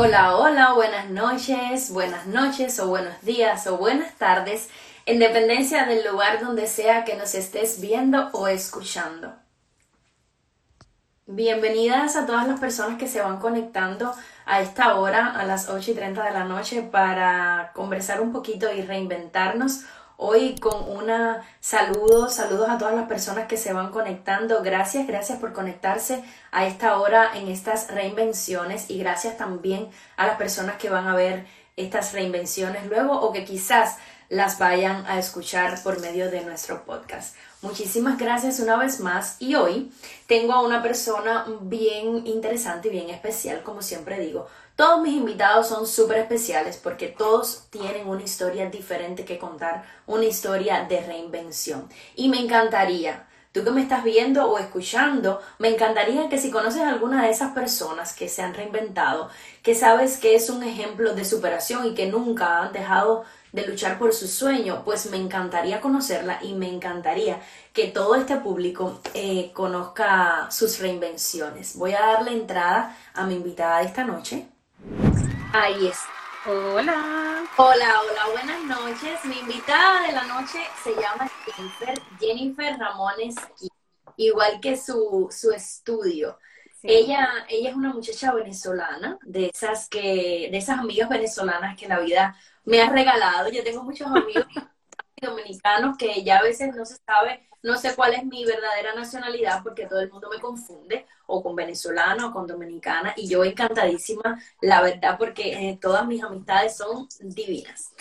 Hola, hola, buenas noches, buenas noches o buenos días o buenas tardes, en dependencia del lugar donde sea que nos estés viendo o escuchando. Bienvenidas a todas las personas que se van conectando a esta hora, a las 8 y 30 de la noche, para conversar un poquito y reinventarnos hoy con una saludo, saludos a todas las personas que se van conectando. Gracias, gracias por conectarse a esta hora en estas reinvenciones y gracias también a las personas que van a ver estas reinvenciones luego o que quizás las vayan a escuchar por medio de nuestro podcast. Muchísimas gracias una vez más y hoy tengo a una persona bien interesante y bien especial, como siempre digo. Todos mis invitados son súper especiales porque todos tienen una historia diferente que contar, una historia de reinvención. Y me encantaría, tú que me estás viendo o escuchando, me encantaría que si conoces a alguna de esas personas que se han reinventado, que sabes que es un ejemplo de superación y que nunca han dejado de luchar por su sueño, pues me encantaría conocerla y me encantaría que todo este público eh, conozca sus reinvenciones. Voy a darle entrada a mi invitada de esta noche. Ahí es. Hola. Hola, hola, buenas noches. Mi invitada de la noche se llama Jennifer, Jennifer Ramones, igual que su, su estudio. Ella, ella es una muchacha venezolana, de esas que, de esas amigas venezolanas que la vida me ha regalado. Yo tengo muchos amigos dominicanos que ya a veces no se sabe no sé cuál es mi verdadera nacionalidad porque todo el mundo me confunde, o con venezolano o con dominicana, y yo encantadísima, la verdad, porque eh, todas mis amistades son divinas.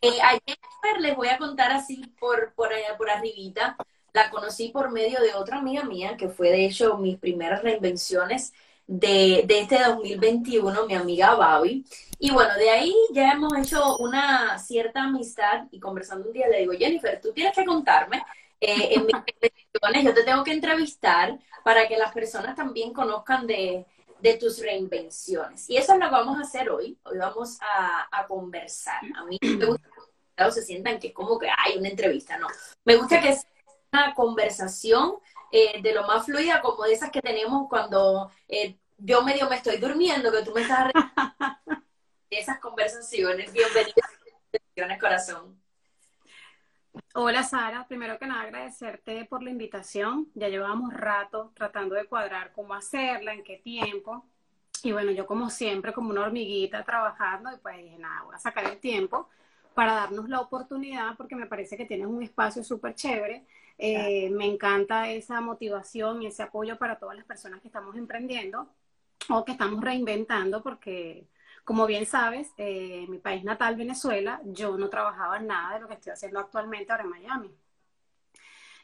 Eh, ayer les voy a contar así por, por allá, por arribita, la conocí por medio de otra amiga mía, que fue de hecho mis primeras reinvenciones de, de este 2021, mi amiga Babi. Y bueno, de ahí ya hemos hecho una cierta amistad y conversando un día le digo, Jennifer, tú tienes que contarme eh, en mis reinvenciones, yo te tengo que entrevistar para que las personas también conozcan de, tus reinvenciones. Y eso es lo que vamos a hacer hoy. Hoy vamos a, conversar. A mí me gusta que se sientan que es como que hay una entrevista, no. Me gusta que sea una conversación eh, de lo más fluida, como de esas que tenemos cuando eh, yo medio me estoy durmiendo, que tú me estás esas conversaciones. Bienvenidas, corazón. Hola Sara, primero que nada agradecerte por la invitación. Ya llevamos rato tratando de cuadrar cómo hacerla, en qué tiempo. Y bueno, yo como siempre, como una hormiguita trabajando, y pues dije, nada, voy a sacar el tiempo para darnos la oportunidad porque me parece que tienes un espacio súper chévere. Eh, me encanta esa motivación y ese apoyo para todas las personas que estamos emprendiendo o que estamos reinventando porque como bien sabes, eh, en mi país natal, Venezuela, yo no trabajaba nada de lo que estoy haciendo actualmente ahora en Miami.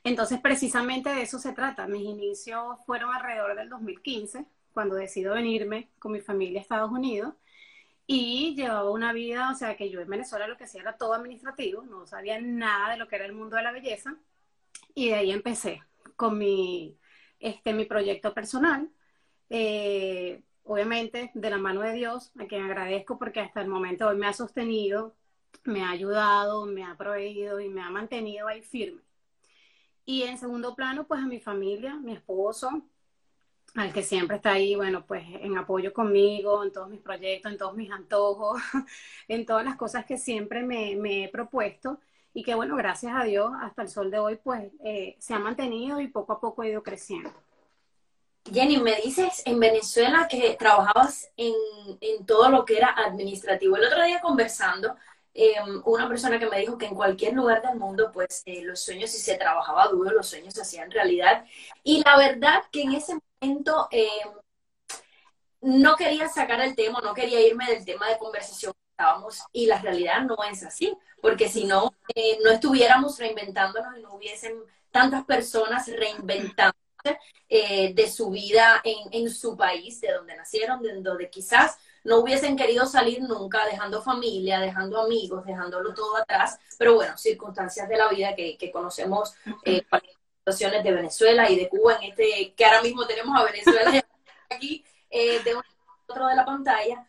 Entonces, precisamente de eso se trata. Mis inicios fueron alrededor del 2015, cuando decido venirme con mi familia a Estados Unidos. Y llevaba una vida, o sea, que yo en Venezuela lo que hacía era todo administrativo, no sabía nada de lo que era el mundo de la belleza. Y de ahí empecé con mi, este, mi proyecto personal. Eh, obviamente de la mano de Dios, a quien agradezco porque hasta el momento hoy me ha sostenido, me ha ayudado, me ha proveído y me ha mantenido ahí firme. Y en segundo plano, pues a mi familia, mi esposo, al que siempre está ahí, bueno, pues en apoyo conmigo, en todos mis proyectos, en todos mis antojos, en todas las cosas que siempre me, he propuesto y que, bueno, gracias a Dios, hasta el sol de hoy, pues eh, se ha mantenido y poco a poco ha ido creciendo. Jenny, me dices en Venezuela que trabajabas en, todo lo que era administrativo. El otro día conversando, em, una persona que me dijo que en cualquier lugar del mundo, pues eh, los sueños, si se trabajaba duro, los sueños se hacían realidad. Y la verdad que en ese momento em, no quería sacar el tema, no quería irme del tema de conversación estábamos, y la realidad no es así, porque si no, eh, no estuviéramos reinventándonos y no hubiesen tantas personas reinventando eh, de su vida en, su país, de donde nacieron, de donde quizás no hubiesen querido salir nunca, dejando familia, dejando amigos, dejándolo todo atrás, pero bueno, circunstancias de la vida que, conocemos, eh, situaciones de Venezuela y de Cuba, en este, que ahora mismo tenemos a Venezuela aquí, eh, de un otro de la pantalla,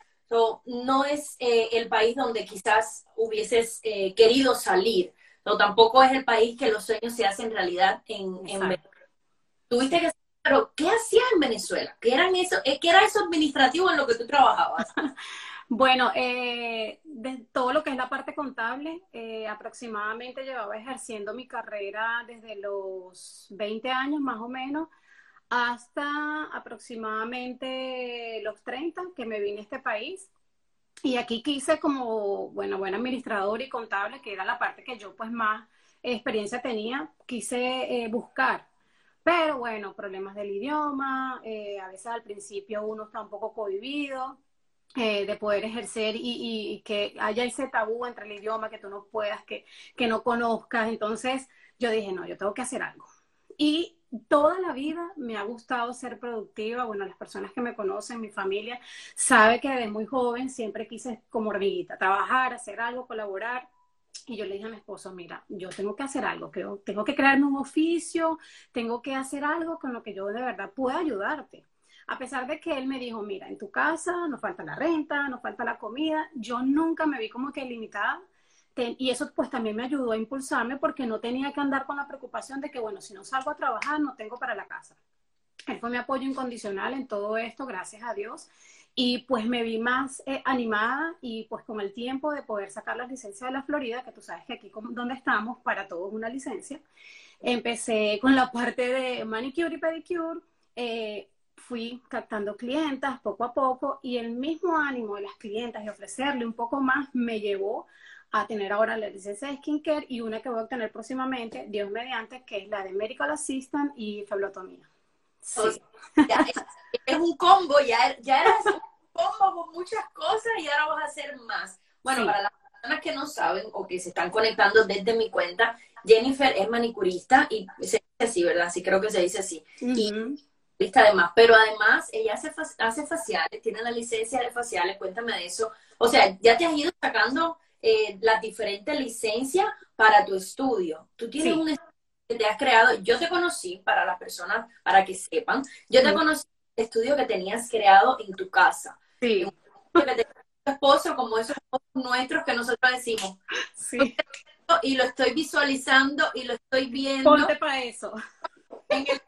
no es eh, el país donde quizás hubieses querido salir, no, tampoco es el país que los sueños se hacen realidad en, en Venezuela tuviste que pero ¿qué hacías en Venezuela? ¿Qué, eran eso, eh, ¿Qué era eso administrativo en lo que tú trabajabas? Bueno, eh, de todo lo que es la parte contable, eh, aproximadamente llevaba ejerciendo mi carrera desde los 20 años más o menos hasta aproximadamente los 30 que me vine a este país. Y aquí quise como, bueno, buen administrador y contable, que era la parte que yo pues más experiencia tenía, quise eh, buscar. Pero bueno, problemas del idioma, a veces al principio uno está un poco cohibido, eh, de poder ejercer y, que haya ese tabú entre el idioma, que tú no puedas, que, que no conozcas. Entonces yo dije, no, yo tengo que hacer algo. Y toda la vida me ha gustado ser productiva. Bueno, las personas que me conocen, mi familia, sabe que desde muy joven siempre quise como hormiguita, trabajar, hacer algo, colaborar. Y yo le dije a mi esposo, mira, yo tengo que hacer algo, que tengo que crearme un oficio, tengo que hacer algo con lo que yo de verdad pueda ayudarte. A pesar de que él me dijo, mira, en tu casa nos falta la renta, nos falta la comida, yo nunca me vi como que limitada. Y eso pues también me ayudó a impulsarme porque no tenía que andar con la preocupación de que, bueno, si no salgo a trabajar, no tengo para la casa. Él fue mi apoyo incondicional en todo esto, gracias a Dios. Y pues me vi más eh, animada y pues con el tiempo de poder sacar la licencia de la Florida, que tú sabes que aquí donde estamos, para todos una licencia, empecé con la parte de manicure y pedicure. Eh, fui captando clientas poco a poco y el mismo ánimo de las clientas y ofrecerle un poco más me llevó a tener ahora la licencia de skincare y una que voy a obtener próximamente, Dios mediante, que es la de Medical Assistant y feblotomía. Sí. es, un combo, ya, ya eras un combo con muchas cosas y ahora vas a hacer más. Bueno, para las personas que no saben o que se están conectando desde mi cuenta, Jennifer es manicurista y se dice así, ¿verdad? Sí, creo que se dice así. Y lista además, pero además ella hace, hace faciales, tiene la licencia de faciales, cuéntame de eso. O sea, ya te has ido sacando eh, las diferentes licencias para tu estudio. Tú tienes un estudio que te has creado, yo te conocí, para las personas, para que sepan, yo te conocí el estudio que tenías creado en tu casa. Sí. tu esposo, como esos nuestros que nosotros decimos. Sí. Y lo estoy visualizando y lo estoy viendo. Ponte para eso. En el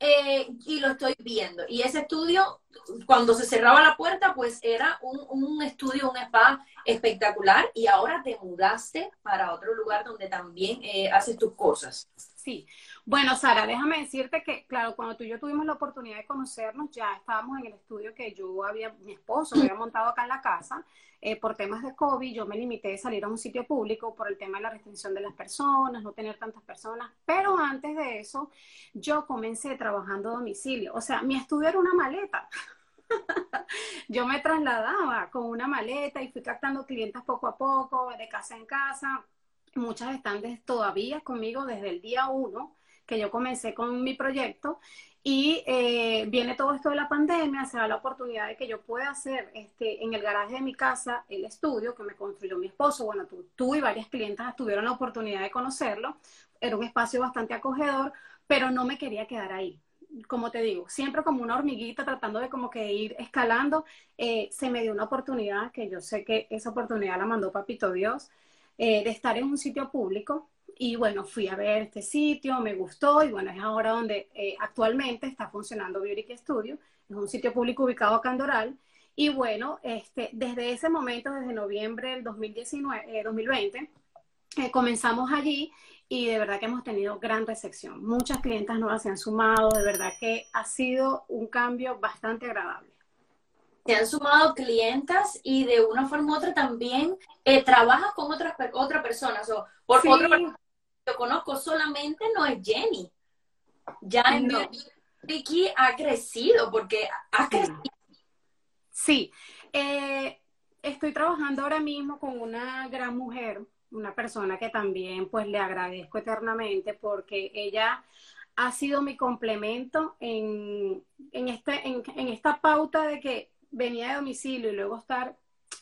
eh, y lo estoy viendo. Y ese estudio, cuando se cerraba la puerta, pues era un, un, estudio, un spa espectacular y ahora te mudaste para otro lugar donde también eh, haces tus cosas. Sí, bueno, Sara, déjame decirte que, claro, cuando tú y yo tuvimos la oportunidad de conocernos, ya estábamos en el estudio que yo había, mi esposo había montado acá en la casa. Eh, por temas de COVID, yo me limité a salir a un sitio público por el tema de la restricción de las personas, no tener tantas personas. Pero antes de eso, yo comencé trabajando a domicilio. O sea, mi estudio era una maleta. yo me trasladaba con una maleta y fui captando clientes poco a poco, de casa en casa. Muchas están todavía conmigo desde el día uno que yo comencé con mi proyecto y eh, viene todo esto de la pandemia, se da la oportunidad de que yo pueda hacer este, en el garaje de mi casa el estudio que me construyó mi esposo. Bueno, tú, tú y varias clientas tuvieron la oportunidad de conocerlo. Era un espacio bastante acogedor, pero no me quería quedar ahí. Como te digo, siempre como una hormiguita tratando de como que ir escalando, eh, se me dio una oportunidad, que yo sé que esa oportunidad la mandó Papito Dios, eh, de estar en un sitio público y bueno, fui a ver este sitio, me gustó y bueno, es ahora donde eh, actualmente está funcionando Beauty Studio. Es un sitio público ubicado acá en Doral. Y bueno, este, desde ese momento, desde noviembre del 2019, 2020, eh, eh, comenzamos allí y de verdad que hemos tenido gran recepción. Muchas clientas nuevas se han sumado, de verdad que ha sido un cambio bastante agradable. Se han sumado clientas y de una forma u otra también trabajas con otras otras personas o por sí yo conozco solamente no es Jenny. Ya en Vicky ha crecido porque ha crecido. Sí, eh, estoy trabajando ahora mismo con una gran mujer, una persona que también pues le agradezco eternamente porque ella ha sido mi complemento en, en, este, en, en esta pauta de que venía de domicilio y luego estar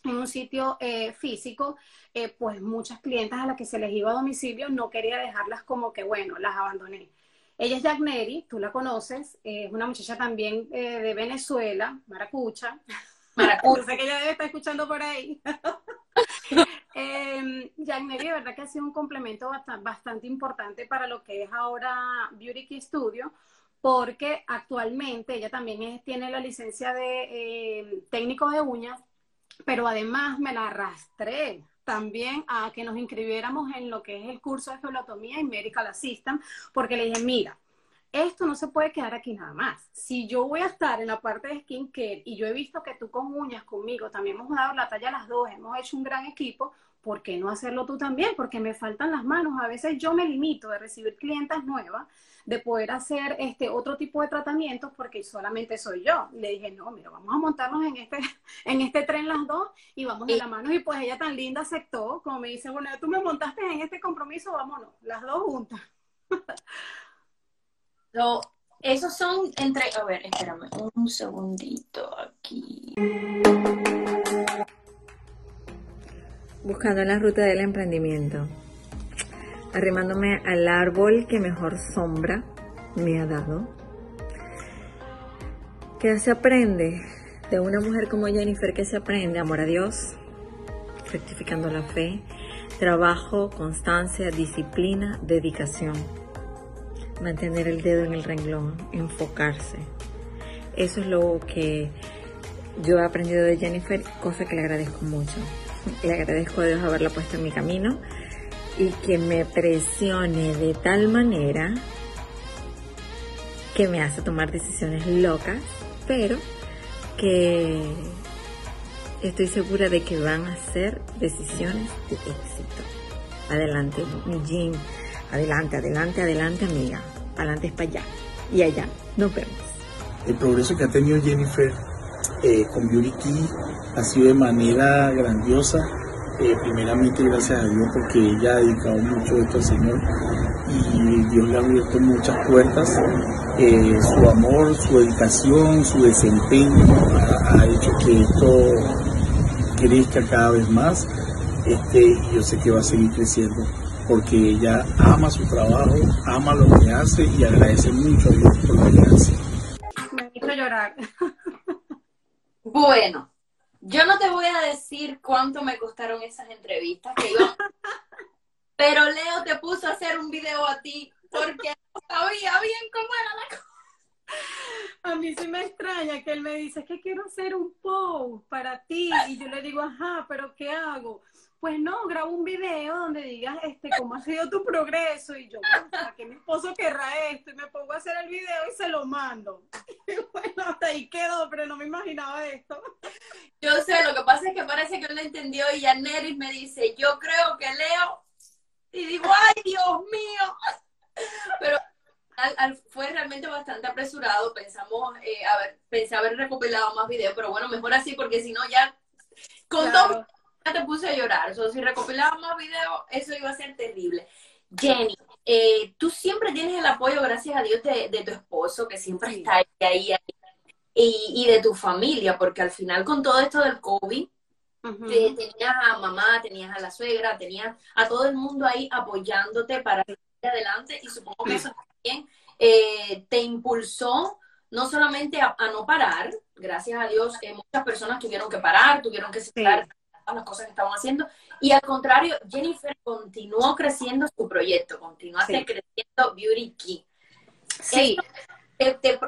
en un sitio eh, físico, eh, pues muchas clientas a las que se les iba a domicilio no quería dejarlas como que, bueno, las abandoné. Ella es Jagneri, tú la conoces, es una muchacha también eh, de Venezuela, maracucha. Maracucha. sé que ella debe estar escuchando por ahí. eh, Jagneri, de verdad que ha sido un complemento bastante, importante para lo que es ahora Beauty Key Studio, porque actualmente ella también tiene la licencia de eh, técnico de uñas, pero además me la arrastré también a que nos inscribiéramos en lo que es el curso de geolotomía y medical assistant, porque le dije, mira, esto no se puede quedar aquí nada más. Si yo voy a estar en la parte de skincare y yo he visto que tú con uñas conmigo también hemos dado la talla a las dos, hemos hecho un gran equipo, ¿por qué no hacerlo tú también? Porque me faltan las manos. A veces yo me limito de recibir clientas nuevas, de poder hacer este otro tipo de tratamientos porque solamente soy yo. Le dije, no, mira, vamos a montarnos en este, en este tren las dos y vamos de la mano. Y pues ella tan linda aceptó, como me dice, bueno, tú me montaste en este compromiso, vámonos, las dos juntas. Lo, esos son entre, a ver, espérame un segundito aquí. Buscando la ruta del emprendimiento, arrimándome al árbol que mejor sombra me ha dado. ¿Qué se aprende de una mujer como Jennifer? ¿Qué se aprende? Amor a Dios, rectificando la fe, trabajo, constancia, disciplina, dedicación mantener el dedo en el renglón, enfocarse. Eso es lo que yo he aprendido de Jennifer, cosa que le agradezco mucho. Le agradezco a Dios haberla puesto en mi camino y que me presione de tal manera que me hace tomar decisiones locas, pero que estoy segura de que van a ser decisiones de éxito. Adelante, Jim. Adelante, adelante, adelante, amiga. Adelante es para allá. Y allá. Nos vemos. El progreso que ha tenido Jennifer eh, con Beauty Key ha sido de manera grandiosa. Eh, primeramente gracias a Dios porque ella ha dedicado mucho esto al Señor y Dios le ha abierto muchas puertas. Eh, su amor, su dedicación, su desempeño ha, hecho que esto crezca cada vez más este, yo sé que va a seguir creciendo porque ella ama su trabajo, ama lo que hace y agradece mucho a Dios por lo que hace. Me hizo llorar. Bueno, yo no te voy a decir cuánto me costaron esas entrevistas que pero Leo te puso a hacer un video a ti porque no sabía bien cómo era la cosa. A mí sí me extraña que él me dice, que quiero hacer un post para ti. Y yo le digo, ajá, pero ¿qué hago? Pues no, grabo un video donde digas este, cómo ha sido tu progreso y yo, ¿para que mi esposo querrá esto? Y me pongo a hacer el video y se lo mando. Y bueno, hasta ahí quedó, pero no me imaginaba esto. Yo sé, lo que pasa es que parece que él lo entendió y ya Neris me dice, yo creo que Leo, y digo, ay, Dios mío. Pero fue realmente bastante apresurado, pensamos, eh, a ver, pensé haber recopilado más videos, pero bueno, mejor así porque si no ya con todo te puse a llorar. O si recopilaba más videos, eso iba a ser terrible. Jenny, eh, tú siempre tienes el apoyo, gracias a Dios, de, tu esposo, que siempre está ahí, ahí, y, de tu familia, porque al final con todo esto del COVID, tenías a mamá, tenías a la suegra, tenías a todo el mundo ahí apoyándote para ir adelante, y supongo que eso también eh, te impulsó no solamente a, no parar, gracias a Dios, eh, muchas personas tuvieron que parar, tuvieron que cerrar las cosas que estaban haciendo. Y al contrario, Jennifer continuó creciendo su proyecto, continuó creciendo Beauty Key. Sí.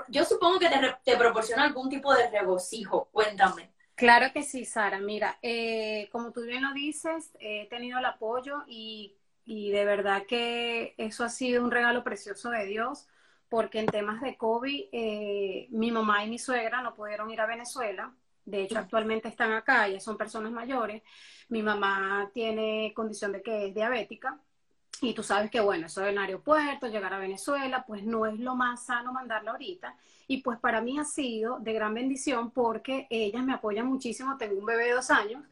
yo supongo que te, proporciona algún tipo de regocijo. Cuéntame. Claro que sí, Sara. Mira, eh, como tú bien lo dices, he tenido el apoyo y, de verdad que eso ha sido un regalo precioso de Dios, porque en temas de COVID, eh, mi mamá y mi suegra no pudieron ir a Venezuela de hecho, actualmente están acá, ya son personas mayores. Mi mamá tiene condición de que es diabética. Y tú sabes que, bueno, eso en aeropuerto, llegar a Venezuela, pues no es lo más sano mandarla ahorita. Y pues para mí ha sido de gran bendición porque ellas me apoyan muchísimo. Tengo un bebé de dos años.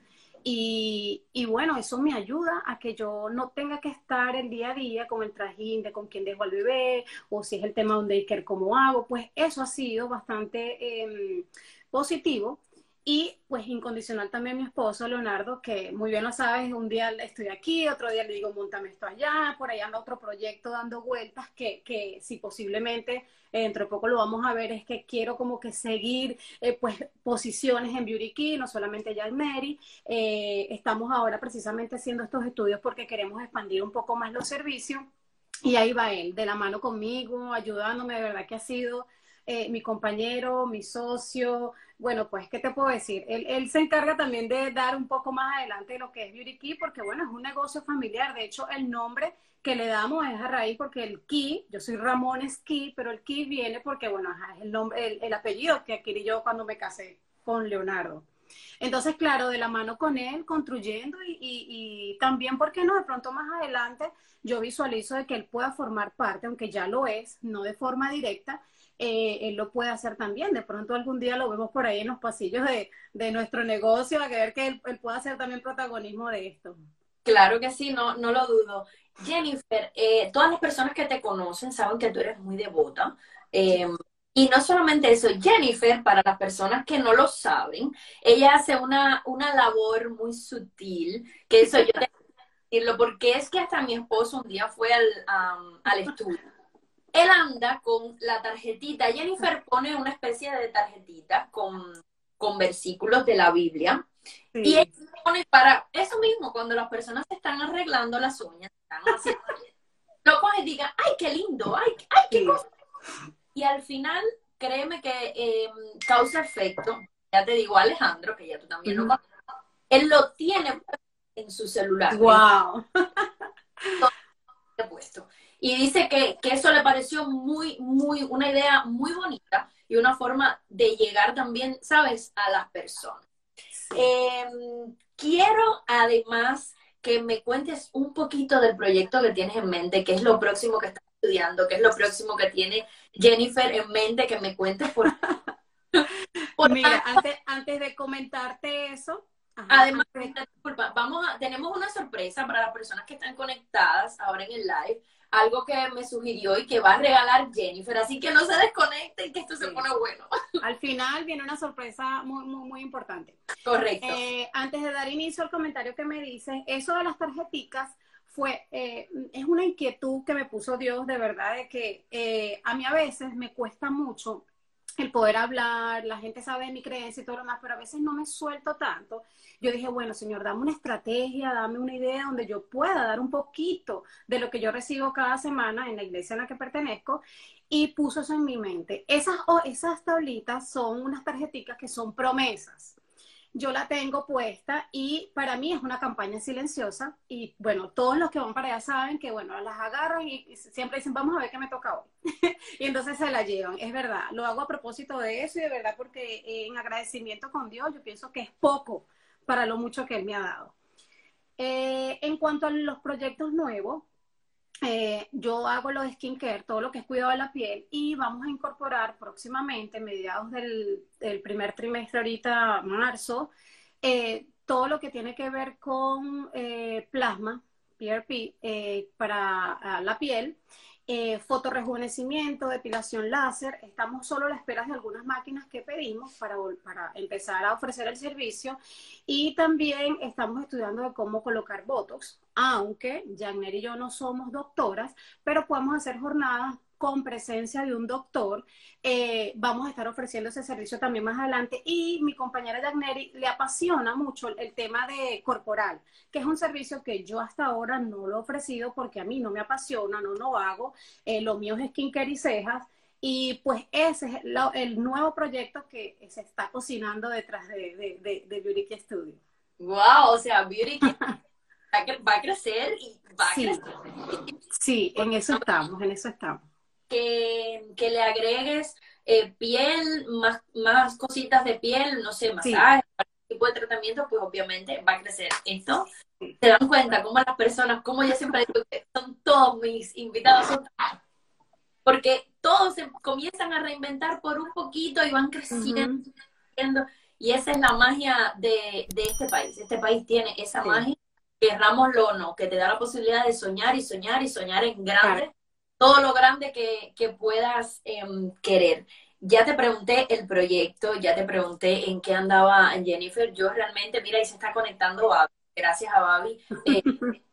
Y, y, bueno, eso me ayuda a que yo no tenga que estar el día a día con el trajín de con quién dejo al bebé o si es el tema donde hay cómo hago. Pues eso ha sido bastante em, positivo y pues incondicional también mi esposo, Leonardo, que muy bien lo sabes, un día estoy aquí, otro día le digo, montame esto allá, por ahí anda otro proyecto dando vueltas que, que si posiblemente eh, dentro de poco lo vamos a ver, es que quiero como que seguir eh, pues posiciones en Beauty no solamente ya en Mary. Eh, estamos ahora precisamente haciendo estos estudios porque queremos expandir un poco más los servicios y ahí va él, de la mano conmigo, ayudándome, de verdad que ha sido eh, mi compañero, mi socio. Bueno, pues, ¿qué te puedo decir? Él, se encarga también de dar un poco más adelante lo que es Beauty Key, porque bueno, es un negocio familiar. De hecho, el nombre que le damos es a raíz porque el Key, yo soy Ramón Key, pero el Key viene porque, bueno, es el, nombre, el, el apellido que adquirí yo cuando me casé con Leonardo. Entonces, claro, de la mano con él, construyendo y, y, también, ¿por qué no? De pronto más adelante yo visualizo de que él pueda formar parte, aunque ya lo es, no de forma directa, eh, él lo puede hacer también. De pronto algún día lo vemos por ahí en los pasillos de, de nuestro negocio, a ver que él, él, pueda hacer también protagonismo de esto. Claro que sí, no, no lo dudo. Jennifer, eh, todas las personas que te conocen saben que tú eres muy devota. Eh, y no solamente eso, Jennifer, para las personas que no lo saben, ella hace una, una labor muy sutil, que eso yo tengo que decirlo, porque es que hasta mi esposo un día fue al, al estudio. Él anda con la tarjetita, Jennifer pone una especie de tarjetita con, con versículos de la Biblia, sí. y él pone para eso mismo, cuando las personas se están arreglando las uñas, están haciendo, lo coge y diga, ay, qué lindo, ay, ay qué sí. cosa y al final, créeme que eh, causa efecto. Ya te digo, Alejandro, que ya tú también lo conoces, él lo tiene en su celular. ¡Wow! puesto. Y dice que, que, eso le pareció muy, muy, una idea muy bonita y una forma de llegar también, ¿sabes?, a las personas. Eh, quiero además que me cuentes un poquito del proyecto que tienes en mente, que es lo próximo que estás estudiando, que es lo próximo que tiene Jennifer en mente, que me cuentes por... por Mira, antes, antes de comentarte eso, Ajá, Además, disculpa, vamos a, tenemos una sorpresa para las personas que están conectadas ahora en el live. Algo que me sugirió y que va a regalar Jennifer. Así que no se desconecten, que esto sí. se pone bueno. Al final viene una sorpresa muy, muy, muy importante. Correcto. Eh, antes de dar inicio al comentario que me dicen, eso de las tarjeticas fue, eh, es una inquietud que me puso Dios de verdad, de que eh, a mí a veces me cuesta mucho el poder hablar, la gente sabe de mi creencia y todo lo demás, pero a veces no me suelto tanto. Yo dije, bueno, Señor, dame una estrategia, dame una idea donde yo pueda dar un poquito de lo que yo recibo cada semana en la iglesia en la que pertenezco y puso eso en mi mente. Esas, oh, esas tablitas son unas tarjeticas que son promesas yo la tengo puesta y para mí es una campaña silenciosa y bueno, todos los que van para allá saben que bueno, las agarran y siempre dicen, vamos a ver qué me toca hoy. y entonces se la llevan, es verdad, lo hago a propósito de eso y de verdad porque en agradecimiento con Dios yo pienso que es poco para lo mucho que Él me ha dado. Eh, en cuanto a los proyectos nuevos, eh, yo hago lo de skincare, todo lo que es cuidado de la piel, y vamos a incorporar próximamente, mediados del, del primer trimestre, ahorita marzo, eh, todo lo que tiene que ver con eh, plasma, PRP, para la piel, eh, fotorejuvenecimiento, depilación láser. Estamos solo a la espera de algunas máquinas que pedimos para, empezar a ofrecer el servicio. Y también estamos estudiando cómo colocar Botox, aunque Jagner y yo no somos doctoras, pero podemos hacer jornadas con presencia de un doctor. Eh, vamos a estar ofreciendo ese servicio también más adelante. Y mi compañera Yagneri le apasiona mucho el, tema de corporal, que es un servicio que yo hasta ahora no lo he ofrecido porque a mí no me apasiona, no lo hago. Eh, lo mío es skincare y cejas. Y pues ese es el, el nuevo proyecto que se está cocinando detrás de, de, de, de Beauty Key Studio. ¡Wow! O sea, Beauty Key va a crecer y va a sí. crecer. Sí, en eso estamos, en eso estamos que, que le agregues eh, piel, más, más cositas de piel, no sé, masajes, sí. tipo de tratamiento, pues obviamente va a crecer esto. Se dan cuenta cómo las personas, como yo siempre digo, que son todos mis invitados, son, porque todos se comienzan a reinventar por un poquito y van creciendo. Uh -huh. Y esa es la magia de, de, este país. Este país tiene esa sí. magia, querrámoslo o no, que te da la posibilidad de soñar y soñar y soñar en grande. Claro todo lo grande que, que puedas eh, querer. Ya te pregunté el proyecto, ya te pregunté en qué andaba Jennifer. Yo realmente, mira, ahí se está conectando Babi. Gracias a Babi. Eh,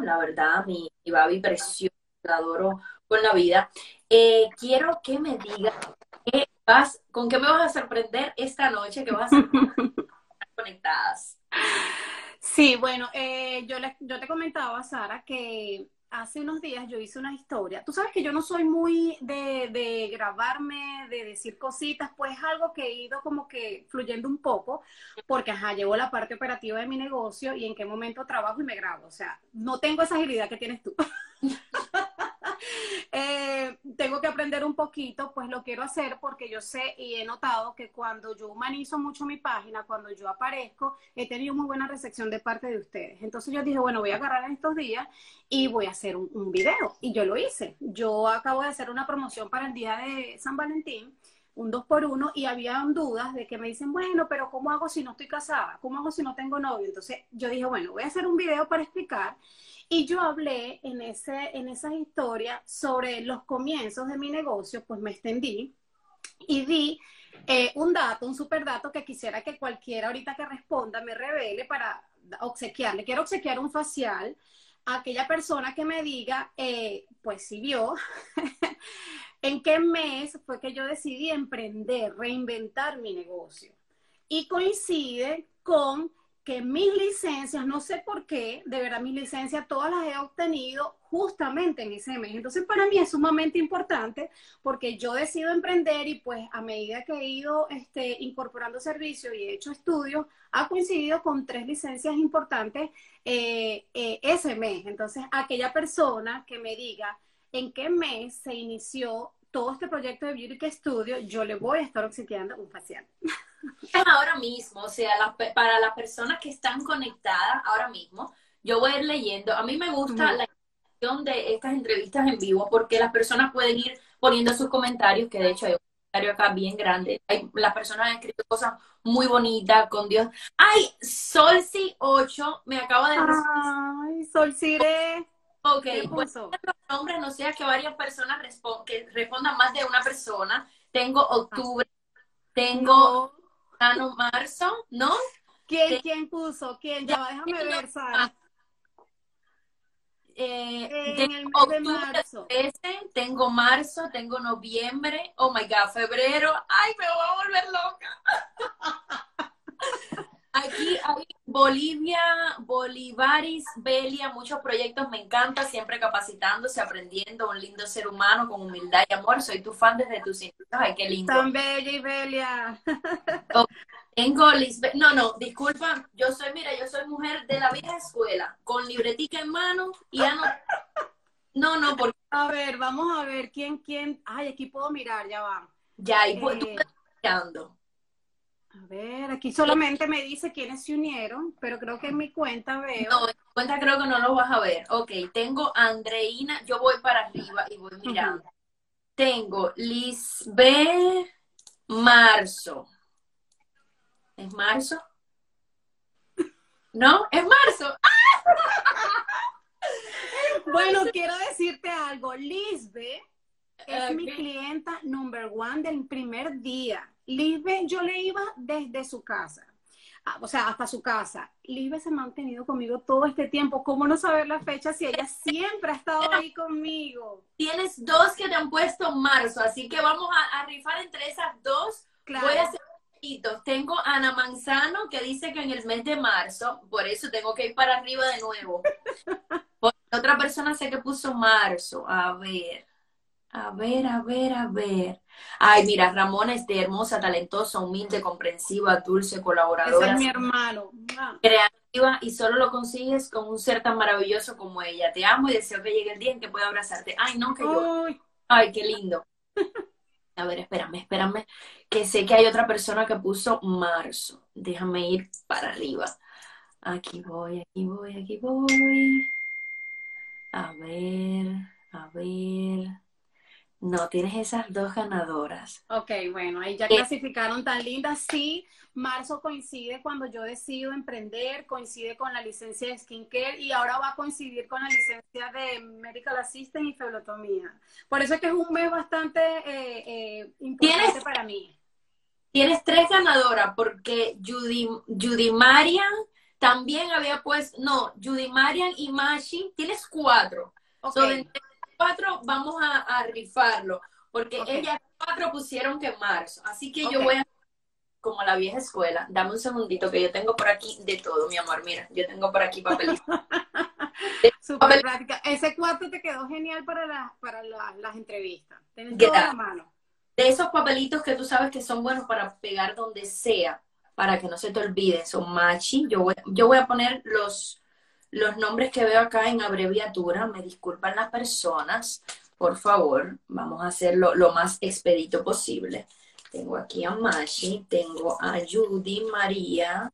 la verdad, mi, mi Babi preciosa, la adoro con la vida. Eh, quiero que me digas qué vas, con qué me vas a sorprender esta noche, que vas a estar conectadas. Sí, bueno, eh, yo, le, yo te comentaba, Sara, que hace unos días yo hice una historia. Tú sabes que yo no soy muy de, de, grabarme, de decir cositas, pues algo que he ido como que fluyendo un poco, porque ajá, llevo la parte operativa de mi negocio y en qué momento trabajo y me grabo. O sea, no tengo esa agilidad que tienes tú. Eh, tengo que aprender un poquito, pues lo quiero hacer porque yo sé y he notado que cuando yo humanizo mucho mi página, cuando yo aparezco, he tenido muy buena recepción de parte de ustedes. Entonces yo dije, bueno, voy a agarrar en estos días y voy a hacer un, un video. Y yo lo hice. Yo acabo de hacer una promoción para el día de San Valentín un dos por uno y había dudas de que me dicen, bueno, pero ¿cómo hago si no estoy casada? ¿Cómo hago si no tengo novio? Entonces yo dije, bueno, voy a hacer un video para explicar y yo hablé en, ese, en esas historias sobre los comienzos de mi negocio, pues me extendí y di eh, un dato, un super dato que quisiera que cualquiera ahorita que responda me revele para obsequiarle. Quiero obsequiar un facial a aquella persona que me diga, eh, pues si vio, en qué mes fue que yo decidí emprender, reinventar mi negocio. Y coincide con que mis licencias, no sé por qué, de verdad mis licencias todas las he obtenido justamente en ese mes. Entonces para mí es sumamente importante porque yo decido emprender y pues a medida que he ido este, incorporando servicios y he hecho estudios, ha coincidido con tres licencias importantes eh, eh, ese mes. Entonces aquella persona que me diga en qué mes se inició todo este proyecto de Beauty Studio, yo le voy a estar obsequiando un facial. ahora mismo, o sea, para las personas que están conectadas ahora mismo, yo voy a ir leyendo. A mí me gusta la la de estas entrevistas en vivo porque las personas pueden ir poniendo sus comentarios, que de hecho hay un comentario acá bien grande. Hay, las personas han escrito cosas muy bonitas con Dios. ¡Ay! Solsi 8 me acaba de ¡Ay! Solcire. Ok, pues los nombres, no sea que varias personas que respondan más de una persona. Tengo octubre, tengo no. marzo, ¿no? ¿Quién, ¿Quién puso? ¿Quién? Ya, déjame ver, Sara. Eh, en el mes de marzo. tengo marzo, tengo noviembre, oh my god, febrero, ay, me voy a volver loca. Aquí hay Bolivia, Bolivaris, Belia, muchos proyectos, me encanta, siempre capacitándose, aprendiendo, un lindo ser humano con humildad y amor. Soy tu fan desde tus inicios. Ay, qué lindo. Tan bella y Belia. tengo Lisbeth, no, no, disculpa, yo soy, mira, yo soy mujer de la vieja escuela, con libretica en mano y ya no. No, no, porque. A ver, vamos a ver quién, quién. Ay, aquí puedo mirar, ya va. Ya, y pues, tú estás mirando. A ver, aquí solamente me dice quiénes se unieron, pero creo que en mi cuenta veo. No, en mi cuenta creo que no lo vas a ver. Ok, tengo Andreina, yo voy para arriba y voy mirando. Tengo Lisbeth Marzo. ¿Es marzo? ¿No? ¿Es marzo? bueno, quiero decirte algo. Lisbeth es mi clienta number one del primer día. Lisbe, yo le iba desde su casa, o sea, hasta su casa. Lisbe se ha mantenido conmigo todo este tiempo. ¿Cómo no saber la fecha si ella siempre ha estado ahí conmigo? Tienes dos que te han puesto marzo, así que vamos a, rifar entre esas dos. Claro. Voy a hacer tengo Ana Manzano que dice que en el mes de marzo, por eso tengo que ir para arriba de nuevo. otra persona sé que puso marzo. A ver. A ver, a ver, a ver. Ay, mira, Ramona es de hermosa, talentosa, humilde, comprensiva, dulce, colaboradora. Ese es mi hermano. Creativa y solo lo consigues con un ser tan maravilloso como ella. Te amo y deseo que llegue el día en que pueda abrazarte. Ay, no, que yo. Ay, qué lindo. A ver, espérame, espérame, que sé que hay otra persona que puso marzo. Déjame ir para arriba. Aquí voy, aquí voy, aquí voy. A ver, a ver. No, tienes esas dos ganadoras. Ok, bueno, ahí ya clasificaron tan lindas. Sí, marzo coincide cuando yo decido emprender, coincide con la licencia de skincare y ahora va a coincidir con la licencia de medical assistant y feblotomía. Por eso es que es un mes bastante eh, eh, importante para mí. Tienes tres ganadoras porque Judy, Judy Marian también había puesto, no, Judy Marian y Mashi, tienes cuatro. Okay cuatro vamos a, rifarlo, porque ellas cuatro pusieron que marzo. Así que yo voy a como la vieja escuela. Dame un segundito que yo tengo por aquí de todo, mi amor. Mira, yo tengo por aquí papelitos. Súper práctica. Ese cuarto te quedó genial para, para las entrevistas. Tienes toda la mano. De esos papelitos que tú sabes que son buenos para pegar donde sea, para que no se te olviden, son machi. Yo voy, yo voy a poner los, los nombres que veo acá en abreviatura. Me disculpan las personas. Por favor, vamos a hacerlo lo más expedito posible. Tengo aquí a Machi, tengo a Judy, María.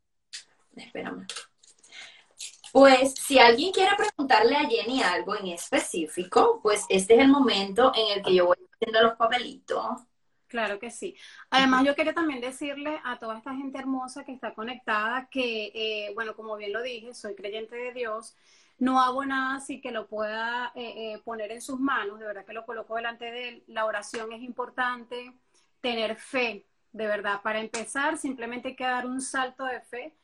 Espérame. Pues si alguien quiere preguntarle a Jenny algo en específico, pues este es el momento en el que yo voy haciendo los papelitos. Claro que sí. Además, yo quería también decirle a toda esta gente hermosa que está conectada que, eh, bueno, como bien lo dije, soy creyente de Dios. No hago nada así que lo pueda eh, eh, poner en sus manos. De verdad que lo coloco delante de él. La oración es importante. Tener fe, de verdad. Para empezar, simplemente hay que dar un salto de fe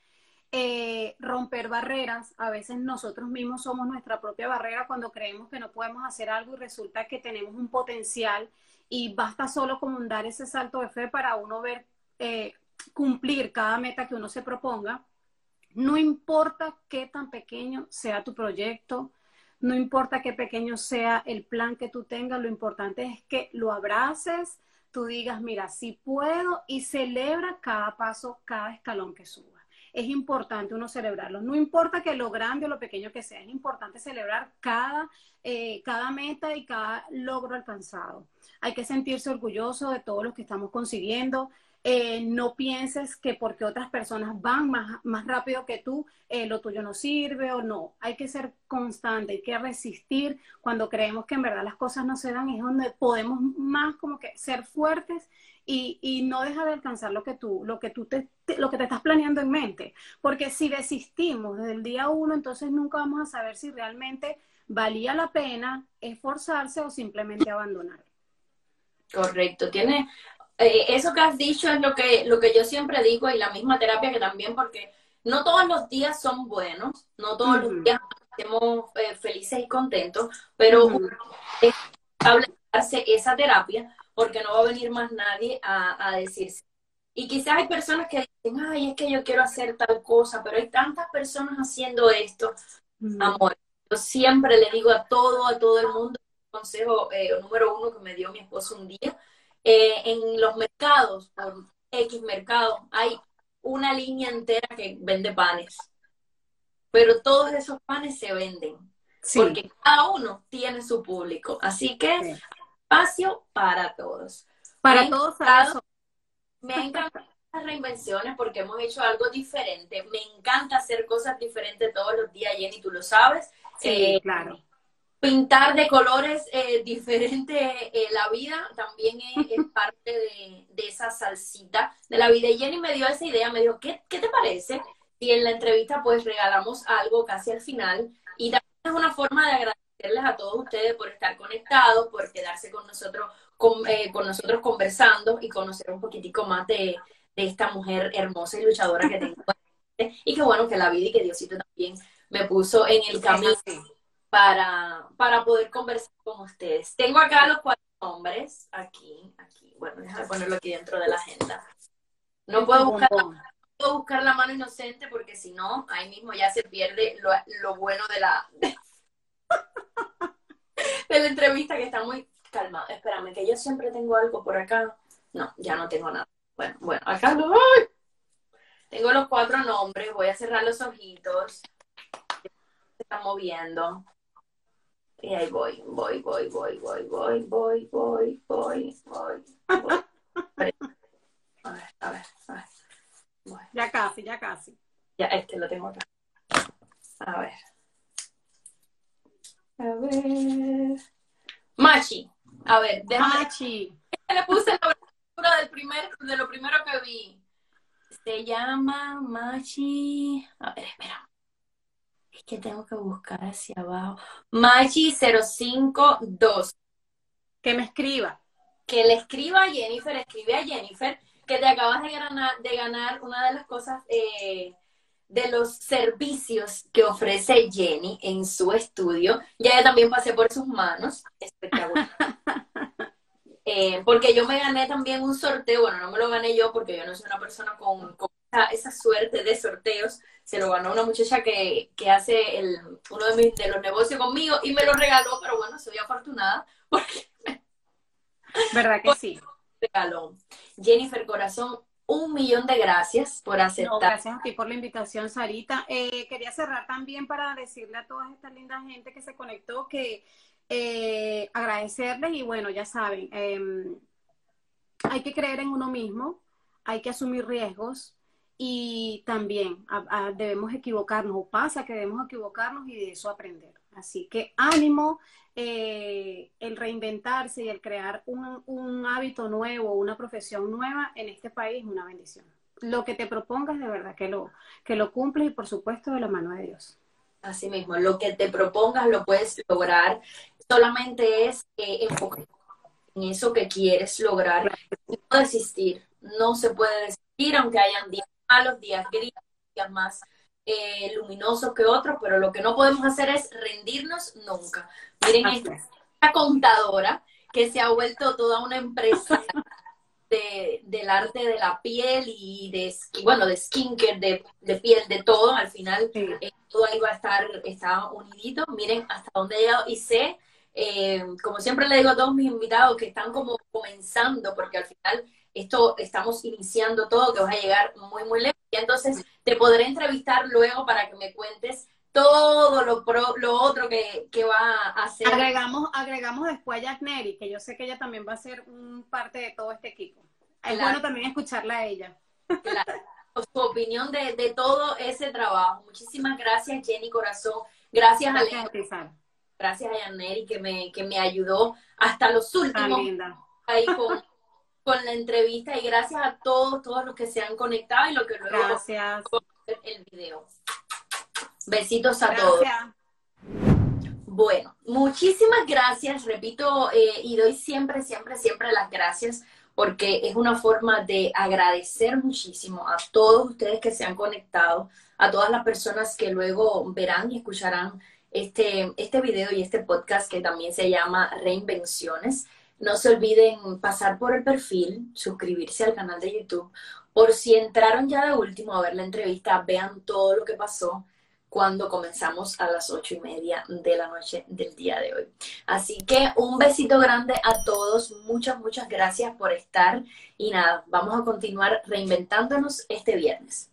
eh, romper barreras. A veces nosotros mismos somos nuestra propia barrera cuando creemos que no podemos hacer algo y resulta que tenemos un potencial y basta solo como dar ese salto de fe para uno ver eh, cumplir cada meta que uno se proponga. No importa qué tan pequeño sea tu proyecto, no importa qué pequeño sea el plan que tú tengas, lo importante es que lo abraces, tú digas, mira, si puedo y celebra cada paso, cada escalón que suba es importante uno celebrarlo. No importa que lo grande o lo pequeño que sea, es importante celebrar cada, eh, cada meta y cada logro alcanzado. Hay que sentirse orgulloso de todo lo que estamos consiguiendo. Eh, no pienses que porque otras personas van más, más rápido que tú, eh, lo tuyo no sirve o no. Hay que ser constante, hay que resistir. Cuando creemos que en verdad las cosas no se dan, es donde podemos más como que ser fuertes y, no deja de alcanzar lo que tú, lo que tú te, lo que te estás planeando en mente. Porque si desistimos desde el día uno, entonces nunca vamos a saber si realmente valía la pena esforzarse o simplemente abandonar. Correcto, tiene eh, eso que has dicho es lo que, lo que yo siempre digo y la misma terapia que también, porque no todos los días son buenos, no todos los días estamos eh, felices y contentos, pero es esa terapia porque no va a venir más nadie a, a decirse. Y quizás hay personas que dicen, ay, es que yo quiero hacer tal cosa, pero hay tantas personas haciendo esto. Amor, yo siempre le digo a todo, a todo el mundo, consejo eh, número uno que me dio mi esposo un día, eh, en los mercados, por X mercado, hay una línea entera que vende panes. Pero todos esos panes se venden. Porque cada uno tiene su público. Así que espacio para todos. Para todos. Me han encantado las reinvenciones porque hemos hecho algo diferente. Me encanta hacer cosas diferentes todos los días, Jenny, tú lo sabes. Sí, eh, claro. Pintar de colores eh, diferentes eh, la vida también es, parte de, esa salsita de la vida. Y Jenny me dio esa idea, me dijo, ¿qué, qué te parece? Y en la entrevista pues regalamos algo casi al final y también es una forma de agradecer a todos ustedes por estar conectados, por quedarse con nosotros, eh, con, nosotros conversando y conocer un poquitico más de, esta mujer hermosa y luchadora que tengo. y qué bueno que la vida y que Diosito también me puso en el camino para, para poder conversar con ustedes. Tengo acá los cuatro nombres, aquí, aquí, bueno, déjame ponerlo aquí dentro de la agenda. No puedo buscar, puedo buscar la mano inocente porque si no, ahí mismo ya se pierde lo, lo bueno de la, de la entrevista que está muy calmada. Espérame, que yo siempre tengo algo por acá. No, ya no tengo nada. Bueno, bueno, acá lo voy. Tengo los cuatro nombres, voy a cerrar los ojitos. Se está moviendo. Y ahí voy, voy, voy, voy, voy, voy, voy, voy, voy, voy. A ver, a ver, a ver. Ya casi, ya casi. Ya, este lo tengo acá. A ver. A ver. Machi. A ver, déjame. Machi. Le puse la del primer, de lo primero que vi. Se llama Machi. A ver, espera. Es que tengo que buscar hacia abajo. Machi052. Que me escriba. Que le escriba a Jennifer, escribe a Jennifer, que te acabas de ganar, de ganar una de las cosas eh, de los servicios que ofrece Jenny en su estudio. Ya también pasé por sus manos. Espectacular. Eh, porque yo me gané también un sorteo, bueno, no me lo gané yo porque yo no soy una persona con, esa, suerte de sorteos se lo ganó una muchacha que, hace el, uno de, mis, de los negocios conmigo y me lo regaló, pero bueno, soy afortunada porque... ¿Verdad que sí? Regaló. Jennifer Corazón, un millón de gracias por aceptar. gracias a ti por la invitación, Sarita. Eh, quería cerrar también para decirle a toda esta linda gente que se conectó que eh, agradecerles y bueno, ya saben, em, hay que creer en uno mismo, hay que asumir riesgos y también debemos equivocarnos, o pasa que debemos equivocarnos y de eso aprender. Así que ánimo, eh, el reinventarse y el crear un, hábito nuevo, una profesión nueva en este país es una bendición. Lo que te propongas de verdad que lo, que lo cumples y por supuesto de la mano de Dios. Así mismo, lo que te propongas lo puedes lograr. Solamente es eh, enfocar en eso que quieres lograr. No desistir, no se puede desistir, aunque hayan días malos, días grises, días más eh, luminosos que otros, pero lo que no podemos hacer es rendirnos nunca. Miren esta, contadora que se ha vuelto toda una empresa de, del arte de la piel y de, bueno, de skincare, de, de piel, de todo. Al final eh, todo ahí va a estar, está unidito. Miren hasta dónde he llegado y sé, eh, como siempre le digo a todos mis invitados que están como comenzando, porque al final esto estamos iniciando todo, que vas a llegar muy, muy lejos. Y entonces te podré entrevistar luego para que me cuentes todo lo, lo otro que, va a hacer. Agregamos, agregamos después a Jack Neri, que yo sé que ella también va a ser un parte de todo este equipo. Es bueno también escucharla a ella. Claro. Su opinión de, todo ese trabajo. Muchísimas gracias, Jenny Corazón. Gracias, gracias a Gracias a Neri que me, que me ayudó hasta los últimos. Ahí con, con la entrevista y gracias a todos, todos los que se han conectado y los que luego gracias. el video. Besitos a todos. Bueno, muchísimas gracias, repito, eh, y doy siempre, siempre, siempre las gracias porque es una forma de agradecer muchísimo a todos ustedes que se han conectado, a todas las personas que luego verán y escucharán este, este video y este podcast que también se llama Reinvenciones. No se olviden pasar por el perfil, suscribirse al canal de YouTube. Por si entraron ya de último a ver la entrevista, vean todo lo que pasó cuando comenzamos a las ocho y media de la noche del día de hoy. Así que un besito grande a todos, muchas, muchas gracias por estar y nada, vamos a continuar reinventándonos este viernes.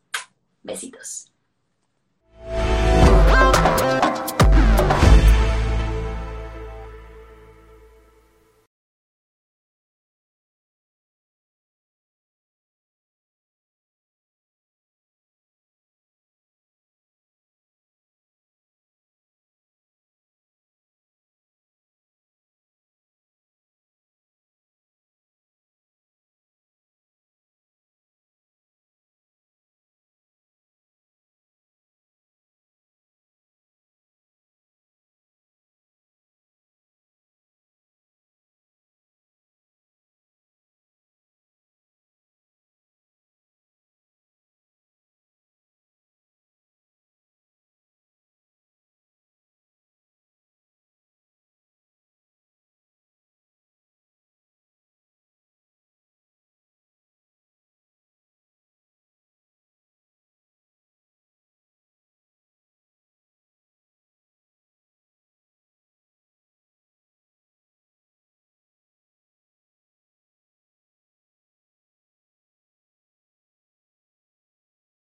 Besitos.